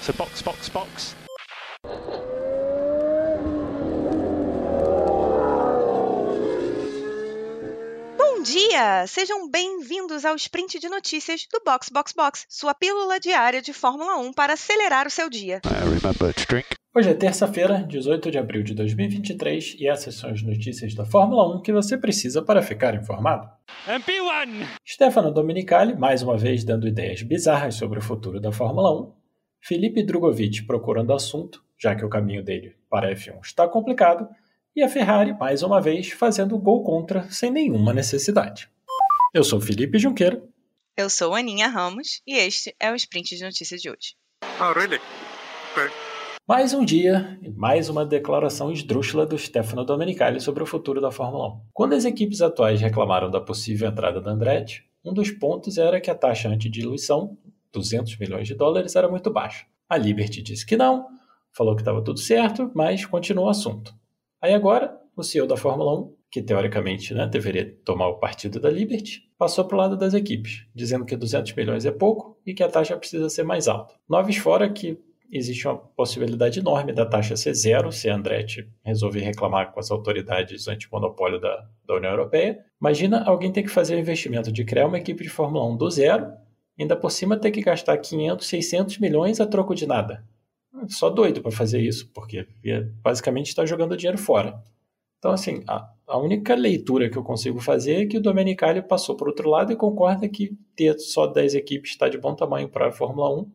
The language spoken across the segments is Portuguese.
So box, box, box. Bom dia! Sejam bem-vindos ao sprint de notícias do Box Box Box, sua pílula diária de Fórmula 1 para acelerar o seu dia. Hoje é terça-feira, 18 de abril de 2023, e essas são as notícias da Fórmula 1 que você precisa para ficar informado. MP1! Stefano Domenicali, mais uma vez dando ideias bizarras sobre o futuro da Fórmula 1. Felipe Drogovic procurando assunto, já que o caminho dele para a F1 está complicado. E a Ferrari, mais uma vez, fazendo gol contra sem nenhuma necessidade. Eu sou Felipe Junqueira. Eu sou Aninha Ramos e este é o sprint de notícias de hoje. Oh, really? Okay. Mais um dia e mais uma declaração esdrúxula do Stefano Domenicali sobre o futuro da Fórmula 1. Quando as equipes atuais reclamaram da possível entrada da Andretti, um dos pontos era que a taxa antidiluição, 200 milhões de dólares, era muito baixa. A Liberty disse que não, falou que estava tudo certo, mas continuou o assunto. Aí agora, o CEO da Fórmula 1, que teoricamente né, deveria tomar o partido da Liberty, passou para o lado das equipes, dizendo que 200 milhões é pouco e que a taxa precisa ser mais alta. Noves fora que existe uma possibilidade enorme da taxa ser zero se a Andretti resolver reclamar com as autoridades antimonopólio da, da União Europeia. Imagina alguém ter que fazer o investimento de criar uma equipe de Fórmula 1 do zero, ainda por cima ter que gastar 500, 600 milhões a troco de nada. Só doido para fazer isso, porque basicamente está jogando dinheiro fora. Então, assim, a, a, única leitura que eu consigo fazer é que o Domenicali passou por outro lado e concorda que ter só 10 equipes está de bom tamanho para a Fórmula 1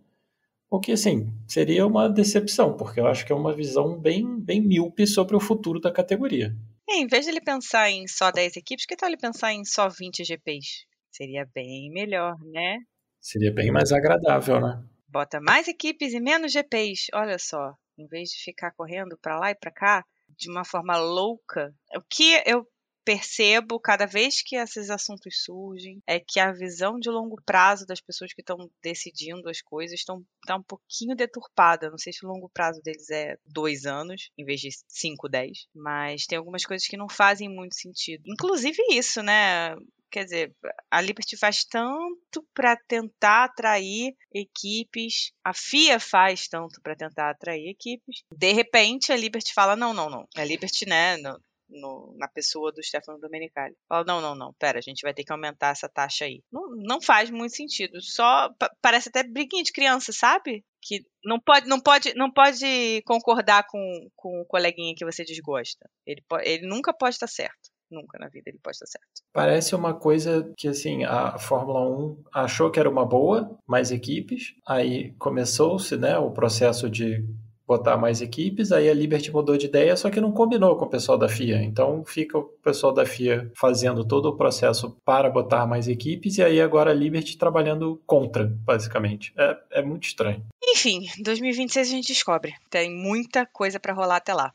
o que, assim, seria uma decepção, porque eu acho que é uma visão bem, bem míope sobre o futuro da categoria. É, em vez de ele pensar em só 10 equipes, que tal ele pensar em só 20 GPs? Seria bem melhor, né? Seria bem mais agradável, né? Bota mais equipes e menos GPs. Olha só, em vez de ficar correndo para lá e para cá de uma forma louca. O que eu percebo cada vez que esses assuntos surgem é que a visão de longo prazo das pessoas que estão decidindo as coisas estão tá um pouquinho deturpada. Não sei se o longo prazo deles é dois anos em vez de cinco, dez, mas tem algumas coisas que não fazem muito sentido. Inclusive isso, né? Quer dizer, a Liberty faz tanto para tentar atrair equipes, a FIA faz tanto para tentar atrair equipes. De repente, a Liberty fala: não, não, não. A Liberty, né? Não, no, na pessoa do Stefano Domenicali. Fala, não, não, não, pera, a gente vai ter que aumentar essa taxa aí. Não, não faz muito sentido. Só parece até briguinha de criança, sabe? Que não pode, não pode, não pode concordar com, com o coleguinha que você desgosta. Ele, ele nunca pode estar certo. Nunca na vida ele pode estar certo. Parece uma coisa que, assim, a Fórmula 1 achou que era uma boa, mais equipes. Aí começou-se, né, o processo de botar mais equipes, aí a Liberty mudou de ideia, só que não combinou com o pessoal da FIA. Então fica o pessoal da FIA fazendo todo o processo para botar mais equipes, e aí agora a Liberty trabalhando contra, basicamente. É, é muito estranho. Enfim, 2026 a gente descobre. Tem muita coisa para rolar até lá.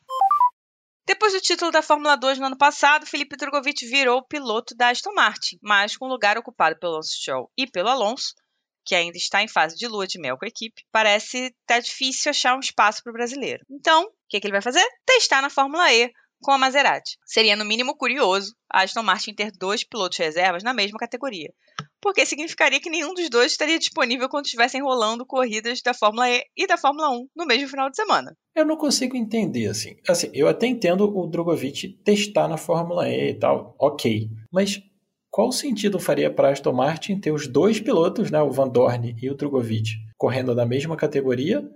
Depois do título da Fórmula 2 no ano passado, Felipe Drogovic virou piloto da Aston Martin, mas com o lugar ocupado pelo Lance Stroll e pelo Alonso, que ainda está em fase de lua de mel com a equipe, parece estar tá difícil achar um espaço para o brasileiro. Então, o que, que ele vai fazer? Testar na Fórmula E com a Maserati. Seria, no mínimo, curioso a Aston Martin ter dois pilotos reservas na mesma categoria, porque significaria que nenhum dos dois estaria disponível quando estivessem rolando corridas da Fórmula E e da Fórmula 1 no mesmo final de semana. Eu não consigo entender, assim. assim eu até entendo o Drogovic testar na Fórmula E e tal, ok. Mas qual sentido faria para Aston Martin ter os dois pilotos, né, o Van Dorn e o Drogovic, correndo na mesma categoria,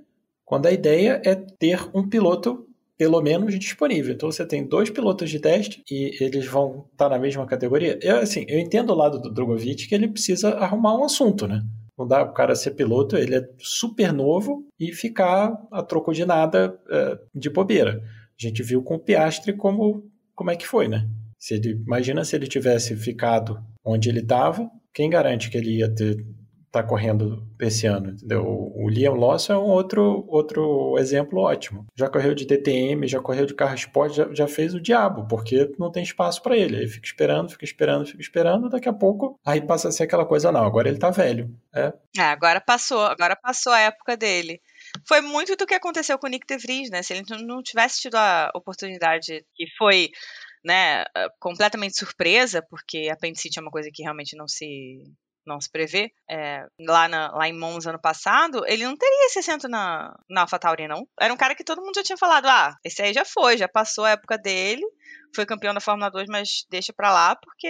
quando a ideia é ter um piloto pelo menos disponível. Então você tem dois pilotos de teste e eles vão estar na mesma categoria. Eu, assim, eu entendo o lado do Drogovic que ele precisa arrumar um assunto, né? Não dá o cara ser piloto, ele é super novo e ficar a troco de nada é, de bobeira. A gente viu com o Piastri como, como é que foi, né? Se ele, imagina se ele tivesse ficado onde ele estava, quem garante que ele ia ter tá correndo esse ano, entendeu? O Liam Lawson é um outro, outro exemplo ótimo. Já correu de DTM, já correu de carro esporte, já, já fez o diabo, porque não tem espaço para ele. Aí fica esperando, fica esperando, fica esperando, daqui a pouco aí passa a ser aquela coisa, não, agora ele tá velho. É, é agora passou, agora passou a época dele foi muito do que aconteceu com o Nick DeVries, né? Se ele não tivesse tido a oportunidade que foi né, completamente surpresa, porque apendicite é uma coisa que realmente não se não se prevê, é, lá, na, lá em Monza ano passado, ele não teria esse assento na, na AlphaTauri, não. Era um cara que todo mundo já tinha falado, ah, esse aí já foi, já passou a época dele, foi campeão da Fórmula 2, mas deixa pra lá porque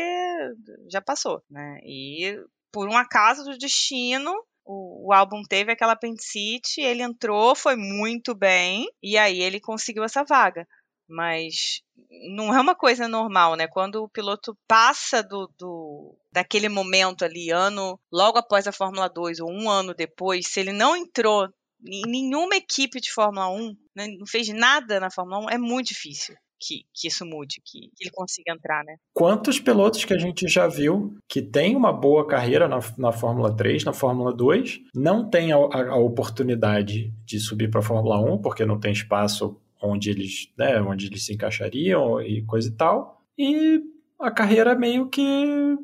já passou, né? E por um acaso do destino, o, o, álbum teve aquela apendicite, ele entrou, foi muito bem, e aí ele conseguiu essa vaga. Mas não é uma coisa normal, né? Quando o piloto passa do, do daquele momento ali, ano logo após a Fórmula 2 ou um ano depois, se ele não entrou em nenhuma equipe de Fórmula 1, né, não fez nada na Fórmula 1, é muito difícil. Que, que, isso mude, que, que, ele consiga entrar, né? Quantos pilotos que a gente já viu que tem uma boa carreira na, na Fórmula 3, na Fórmula 2, não tem a, a, a oportunidade de subir para a Fórmula 1, porque não tem espaço onde eles, né, onde eles se encaixariam e coisa e tal. E a carreira meio que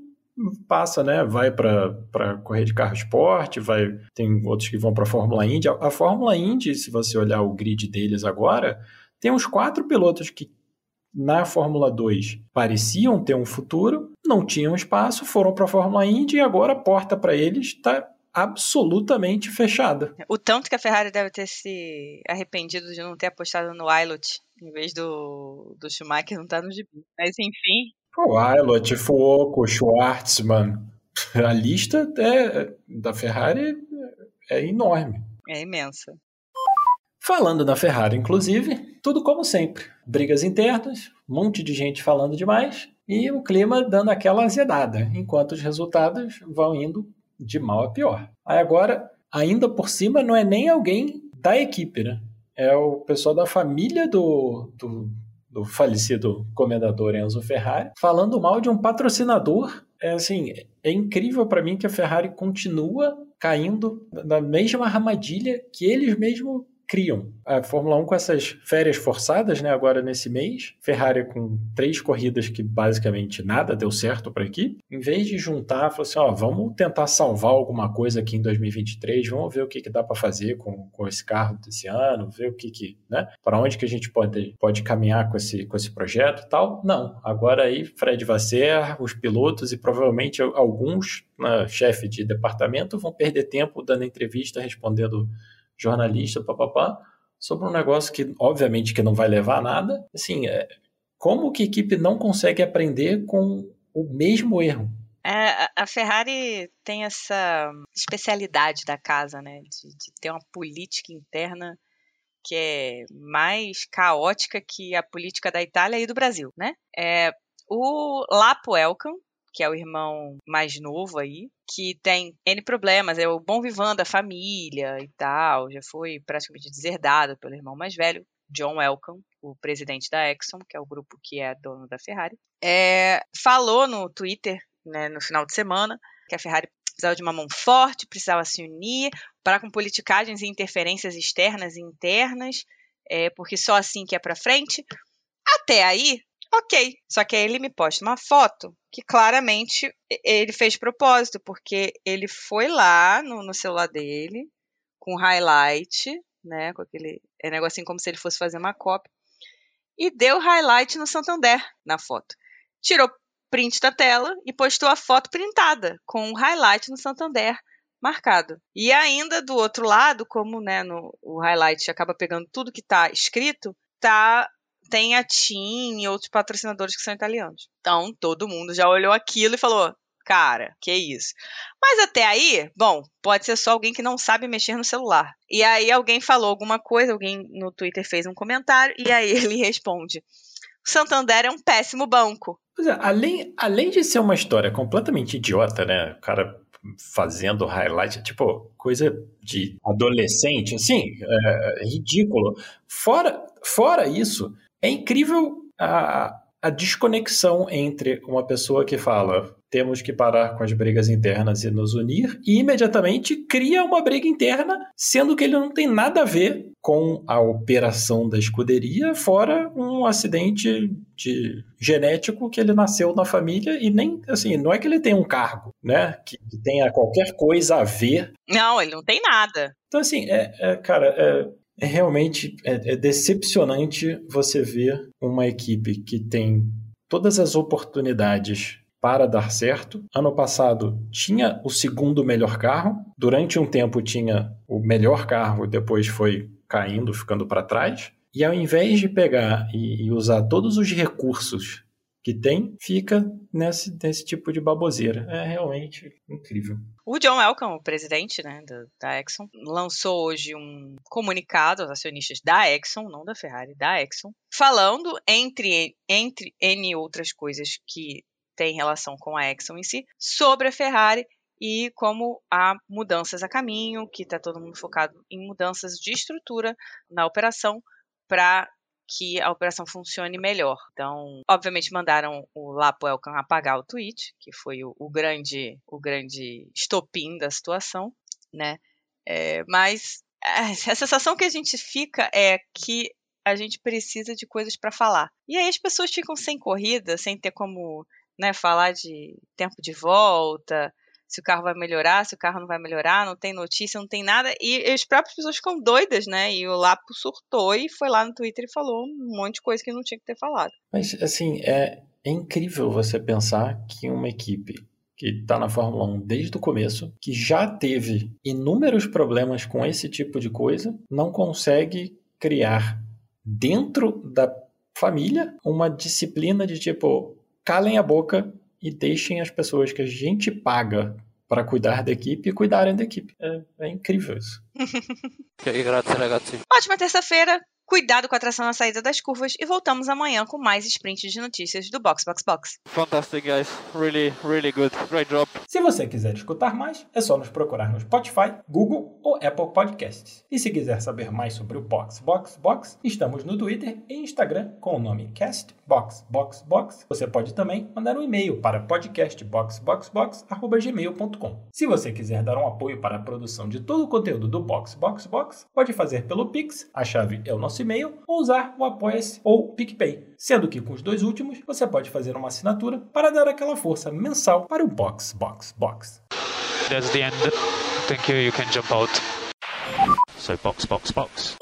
passa, né? Vai para correr de carro esporte, vai tem outros que vão para a Fórmula Indy. A Fórmula Indy, se você olhar o grid deles agora, tem uns quatro pilotos que na Fórmula 2 pareciam ter um futuro, não tinham espaço, foram para a Fórmula Indy e agora a porta para eles está absolutamente fechada. O tanto que a Ferrari deve ter se arrependido de não ter apostado no Ilot em vez do, do Schumacher não estar tá no gibi. Mas enfim. O Ilot, Fuoco, Schwartzman. A lista é, da Ferrari é enorme. É imensa. Falando na Ferrari, inclusive, tudo como sempre. Brigas internas, um monte de gente falando demais e o clima dando aquela azedada, enquanto os resultados vão indo de mal a pior. Aí agora, ainda por cima, não é nem alguém da equipe, né? É o pessoal da família do, do, do falecido comendador Enzo Ferrari falando mal de um patrocinador. É assim, é incrível para mim que a Ferrari continua caindo na mesma armadilha que eles mesmos criam. A Fórmula 1 com essas férias forçadas, né, agora nesse mês, Ferrari com três corridas que basicamente nada deu certo para aqui, em vez de juntar, falou assim, ó, vamos tentar salvar alguma coisa aqui em 2023, vamos ver o que, que dá para fazer com, com esse carro desse ano, ver o que que, né, para onde que a gente pode, pode caminhar com esse, com esse projeto e tal. Não, agora aí Fred Vasser, os pilotos e provavelmente alguns né, chefe de departamento vão perder tempo dando entrevista, respondendo jornalista, papapá, sobre um negócio que, obviamente, que não vai levar a nada. Assim, é, como que a equipe não consegue aprender com o mesmo erro? É, a Ferrari tem essa especialidade da casa, né, de, de, ter uma política interna que é mais caótica que a política da Itália e do Brasil, né? É, o Lapo Elkan, que é o irmão mais novo aí, que tem N problemas, é o bom vivant da família e tal, já foi praticamente deserdado pelo irmão mais velho, John Elkann, o presidente da Exxon, que é o grupo que é dono da Ferrari, é, falou no Twitter, né, no final de semana, que a Ferrari precisava de uma mão forte, precisava se unir, parar com politicagens e interferências externas e internas, é, porque só assim que é para frente. Até aí, Ok. Só que aí ele me posta uma foto que claramente ele fez propósito, porque ele foi lá no, no celular dele, com highlight, né? Com aquele é negocinho como se ele fosse fazer uma cópia, e deu highlight no Santander na foto. Tirou print da tela e postou a foto printada, com o highlight no Santander marcado. E ainda do outro lado, como né, no, o highlight acaba pegando tudo que está escrito, tá tem a TIM e outros patrocinadores que são italianos. Então, todo mundo já olhou aquilo e falou: cara, que isso. Mas até aí, bom, pode ser só alguém que não sabe mexer no celular. E aí alguém falou alguma coisa, alguém no Twitter fez um comentário, e aí ele responde: o Santander é um péssimo banco. É, além, além de ser uma história completamente idiota, né? O cara fazendo highlight, tipo, coisa de adolescente, assim, é, ridículo. Fora, fora isso, é incrível a, a desconexão entre uma pessoa que fala temos que parar com as brigas internas e nos unir, e imediatamente cria uma briga interna, sendo que ele não tem nada a ver com a operação da escuderia, fora um acidente de genético que ele nasceu na família e nem assim, não é que ele tenha um cargo, né, que, que tenha qualquer coisa a ver. Não, ele não tem nada. Então assim, é, é cara, é, é realmente é, é decepcionante você ver uma equipe que tem todas as oportunidades para dar certo. Ano passado tinha o segundo melhor carro, durante um tempo tinha o melhor carro depois foi caindo, ficando para trás. E ao invés de pegar e, e usar todos os recursos que tem, fica nesse, nesse tipo de baboseira. É realmente incrível. O John Elkann, o presidente né, da, da, Exxon, lançou hoje um comunicado aos acionistas da Exxon, não da Ferrari, da Exxon, falando, entre, entre N outras coisas que tem relação com a Exxon em si, sobre a Ferrari e como há mudanças a caminho, que está todo mundo focado em mudanças de estrutura na operação para que a operação funcione melhor. Então, obviamente mandaram o Lapo Elkan apagar o tweet, que foi o, o grande o grande estopim da situação, né? É, mas a sensação que a gente fica é que a gente precisa de coisas para falar. E aí as pessoas ficam sem corrida, sem ter como né, falar de tempo de volta, se o carro vai melhorar, se o carro não vai melhorar, não tem notícia, não tem nada. E as próprias pessoas ficam doidas, né? E o Lapo surtou e foi lá no Twitter e falou um monte de coisa que não tinha que ter falado. Mas, assim, é, é incrível você pensar que uma equipe que está na Fórmula 1 desde o começo, que já teve inúmeros problemas com esse tipo de coisa, não consegue criar dentro da família uma disciplina de tipo, calem a boca e deixem as pessoas que a gente paga para cuidar da equipe e cuidarem da equipe. É, é incrível isso. Ótima terça-feira. Cuidado com a tração na saída das curvas e voltamos amanhã com mais sprints de notícias do Box Box Box. Fantastic, guys. Really, really good. Great job. Se você quiser escutar mais, é só nos procurar no Spotify, Google ou Apple Podcasts. E se quiser saber mais sobre o Box Box Box, estamos no Twitter e Instagram com o nome Cast Box Box Box. Você pode também mandar um e-mail para podcastboxboxbox@gmail.com. Se você quiser dar um apoio para a produção de todo o conteúdo do Box Box Box, pode fazer pelo Pix. A chave é o nosso nosso e-mail ou usar o Apoia-se ou PicPay. Sendo que com os dois últimos você pode fazer uma assinatura para dar aquela força mensal para o Box Box Box. That's the end. Thank you. You can jump out. So box box box.